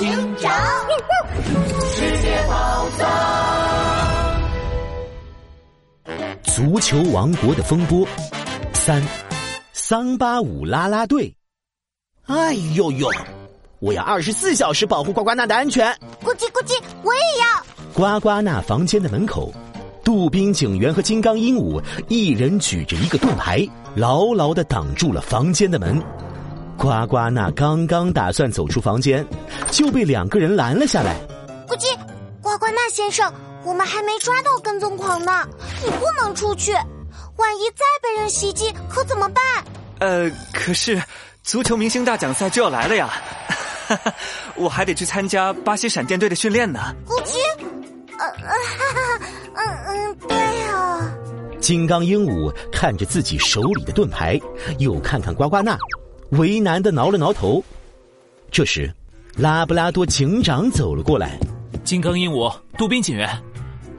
警长，世界宝藏，足球王国的风波三，桑巴舞啦啦队。哎呦呦！我要二十四小时保护呱呱娜的安全。咕叽咕叽，我也要。呱呱娜房间的门口，杜宾警员和金刚鹦鹉一人举着一个盾牌，牢牢的挡住了房间的门。呱呱那刚刚打算走出房间，就被两个人拦了下来。咕叽，呱呱那先生，我们还没抓到跟踪狂呢，你不能出去，万一再被人袭击，可怎么办？呃，可是足球明星大奖赛就要来了呀。哈哈，我还得去参加巴西闪电队的训练呢。咕叽，呃呃，哈哈，嗯嗯，对啊。金刚鹦鹉看着自己手里的盾牌，又看看呱呱娜，为难的挠了挠头。这时，拉布拉多警长走了过来。金刚鹦鹉、杜宾警员，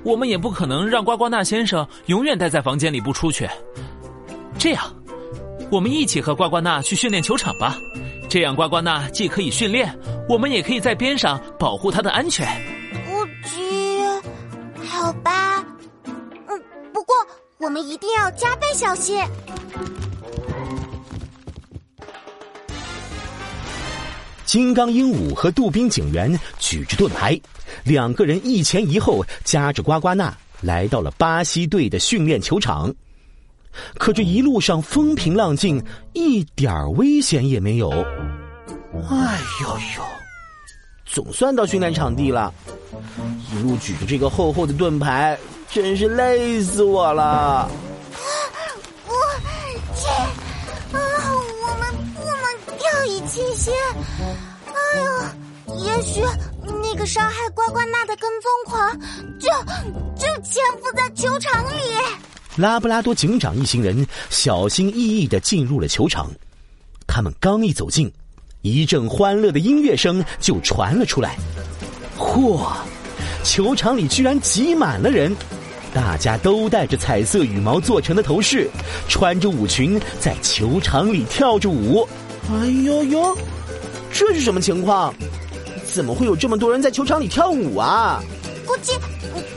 我们也不可能让呱呱纳先生永远待在房间里不出去。这样，我们一起和呱呱纳去训练球场吧。这样，呱呱纳既可以训练，我们也可以在边上保护他的安全。不急，好吧。嗯，不过我们一定要加倍小心。金刚鹦鹉和杜宾警员举着盾牌，两个人一前一后夹着呱呱娜，来到了巴西队的训练球场。可这一路上风平浪静，一点危险也没有。哎呦呦，总算到训练场地了，一路举着这个厚厚的盾牌，真是累死我了。心。哎呦，也许那个伤害呱呱娜的跟踪狂，就就潜伏在球场里。拉布拉多警长一行人小心翼翼的进入了球场，他们刚一走近，一阵欢乐的音乐声就传了出来。嚯，球场里居然挤满了人，大家都戴着彩色羽毛做成的头饰，穿着舞裙在球场里跳着舞。哎呦呦，这是什么情况？怎么会有这么多人在球场里跳舞啊？估计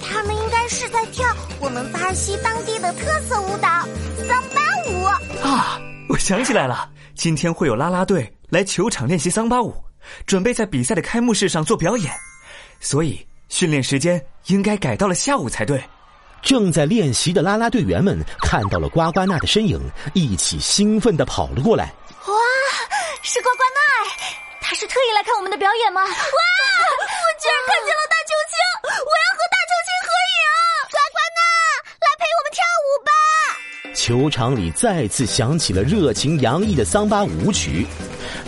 他们应该是在跳我们巴西当地的特色舞蹈桑巴舞啊！我想起来了，今天会有啦啦队来球场练习桑巴舞，准备在比赛的开幕式上做表演，所以训练时间应该改到了下午才对。正在练习的啦啦队员们看到了呱呱娜的身影，一起兴奋的跑了过来。哇，是呱呱奈！他是特意来看我们的表演吗？哇，我居然看见了大球星！我要和大球星合影！呱呱奈，来陪我们跳舞吧！球场里再次响起了热情洋溢的桑巴舞曲，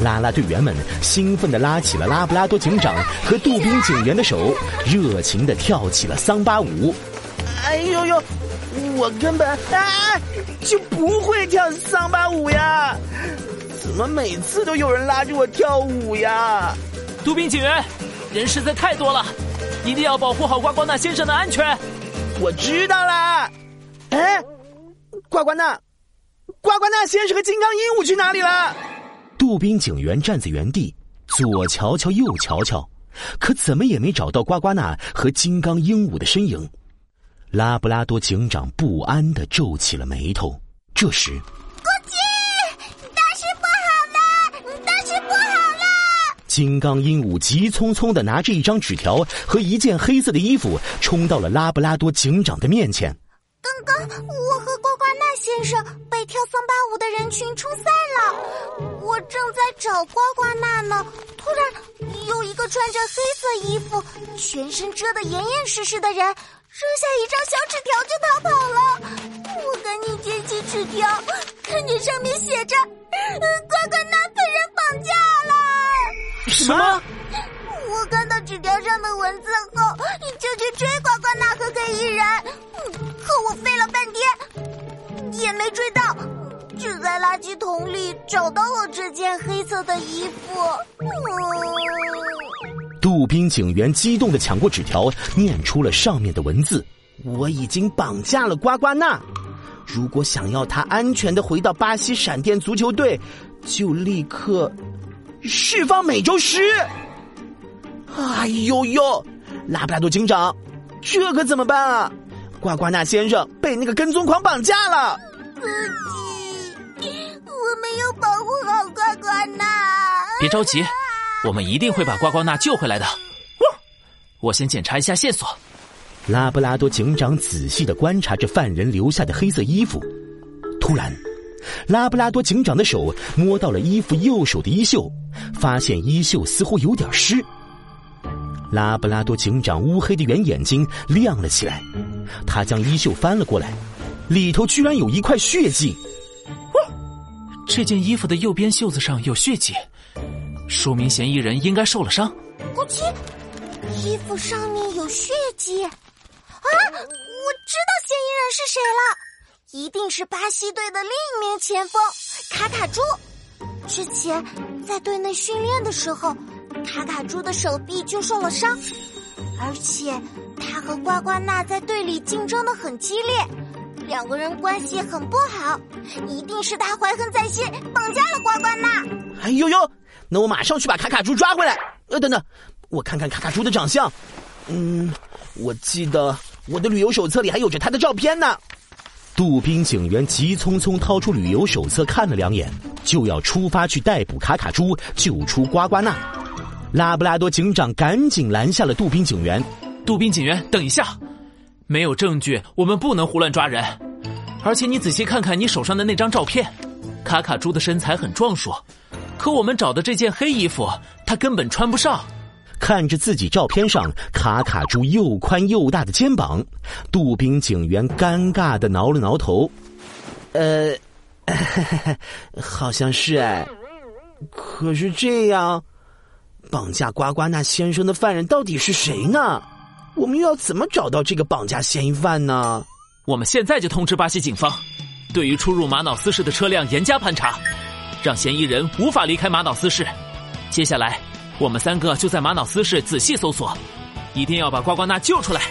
啦啦队员们兴奋地拉起了拉布拉多警长和杜宾警员的手，热情地跳起了桑巴舞。哎呦呦，我根本啊就不会跳桑巴舞呀！怎么每次都有人拉着我跳舞呀？杜宾警员，人实在太多了，一定要保护好呱呱娜先生的安全。我知道啦。哎，呱呱娜，呱呱娜先生和金刚鹦鹉去哪里了？杜宾警员站在原地，左瞧瞧右瞧瞧，可怎么也没找到呱呱娜和金刚鹦鹉的身影。拉布拉多警长不安的皱起了眉头。这时。金刚鹦鹉急匆匆的拿着一张纸条和一件黑色的衣服，冲到了拉布拉多警长的面前。刚刚我和呱呱娜先生被跳桑巴舞的人群冲散了，我正在找呱呱娜呢。突然，有一个穿着黑色衣服、全身遮得严严实实的人，扔下一张小纸条就逃跑了。我赶紧捡起纸条，看见上面写着：“。”什么？我看到纸条上的文字后，就去追呱呱那和黑衣人，可我费了半天也没追到，只在垃圾桶里找到了这件黑色的衣服。杜宾警员激动的抢过纸条，念出了上面的文字：“我已经绑架了呱呱娜，如果想要他安全的回到巴西闪电足球队，就立刻。”释放美洲狮！哎呦呦，拉布拉多警长，这可怎么办啊？呱呱纳先生被那个跟踪狂绑架了。我没有保护好呱呱纳。别着急，我们一定会把呱呱纳救回来的。我先检查一下线索。拉布拉多警长仔细的观察着犯人留下的黑色衣服，突然，拉布拉多警长的手摸到了衣服右手的衣袖，发现衣袖似乎有点湿。拉布拉多警长乌黑的圆眼睛亮了起来，他将衣袖翻了过来，里头居然有一块血迹。这件衣服的右边袖子上有血迹，说明嫌疑人应该受了伤。咕叽，衣服上面有血迹。啊！我知道嫌疑人是谁了，一定是巴西队的另一名前锋卡卡猪。之前在队内训练的时候，卡卡猪的手臂就受了伤，而且他和呱呱纳在队里竞争的很激烈，两个人关系很不好，一定是他怀恨在心，绑架了呱呱纳。哎呦呦！那我马上去把卡卡猪抓回来。呃，等等，我看看卡卡猪的长相。嗯，我记得。我的旅游手册里还有着他的照片呢。杜宾警员急匆匆掏出旅游手册看了两眼，就要出发去逮捕卡卡猪，救出呱呱娜。拉布拉多警长赶紧拦下了杜宾警员。杜宾警员，等一下，没有证据，我们不能胡乱抓人。而且你仔细看看你手上的那张照片，卡卡猪的身材很壮硕，可我们找的这件黑衣服，他根本穿不上。看着自己照片上卡卡猪又宽又大的肩膀，杜宾警员尴尬的挠了挠头，呃，好像是哎，可是这样，绑架呱呱那先生的犯人到底是谁呢？我们又要怎么找到这个绑架嫌疑犯呢？我们现在就通知巴西警方，对于出入玛瑙斯市的车辆严加盘查，让嫌疑人无法离开玛瑙斯市。接下来。我们三个就在玛瑙斯市仔细搜索，一定要把呱呱娜救出来。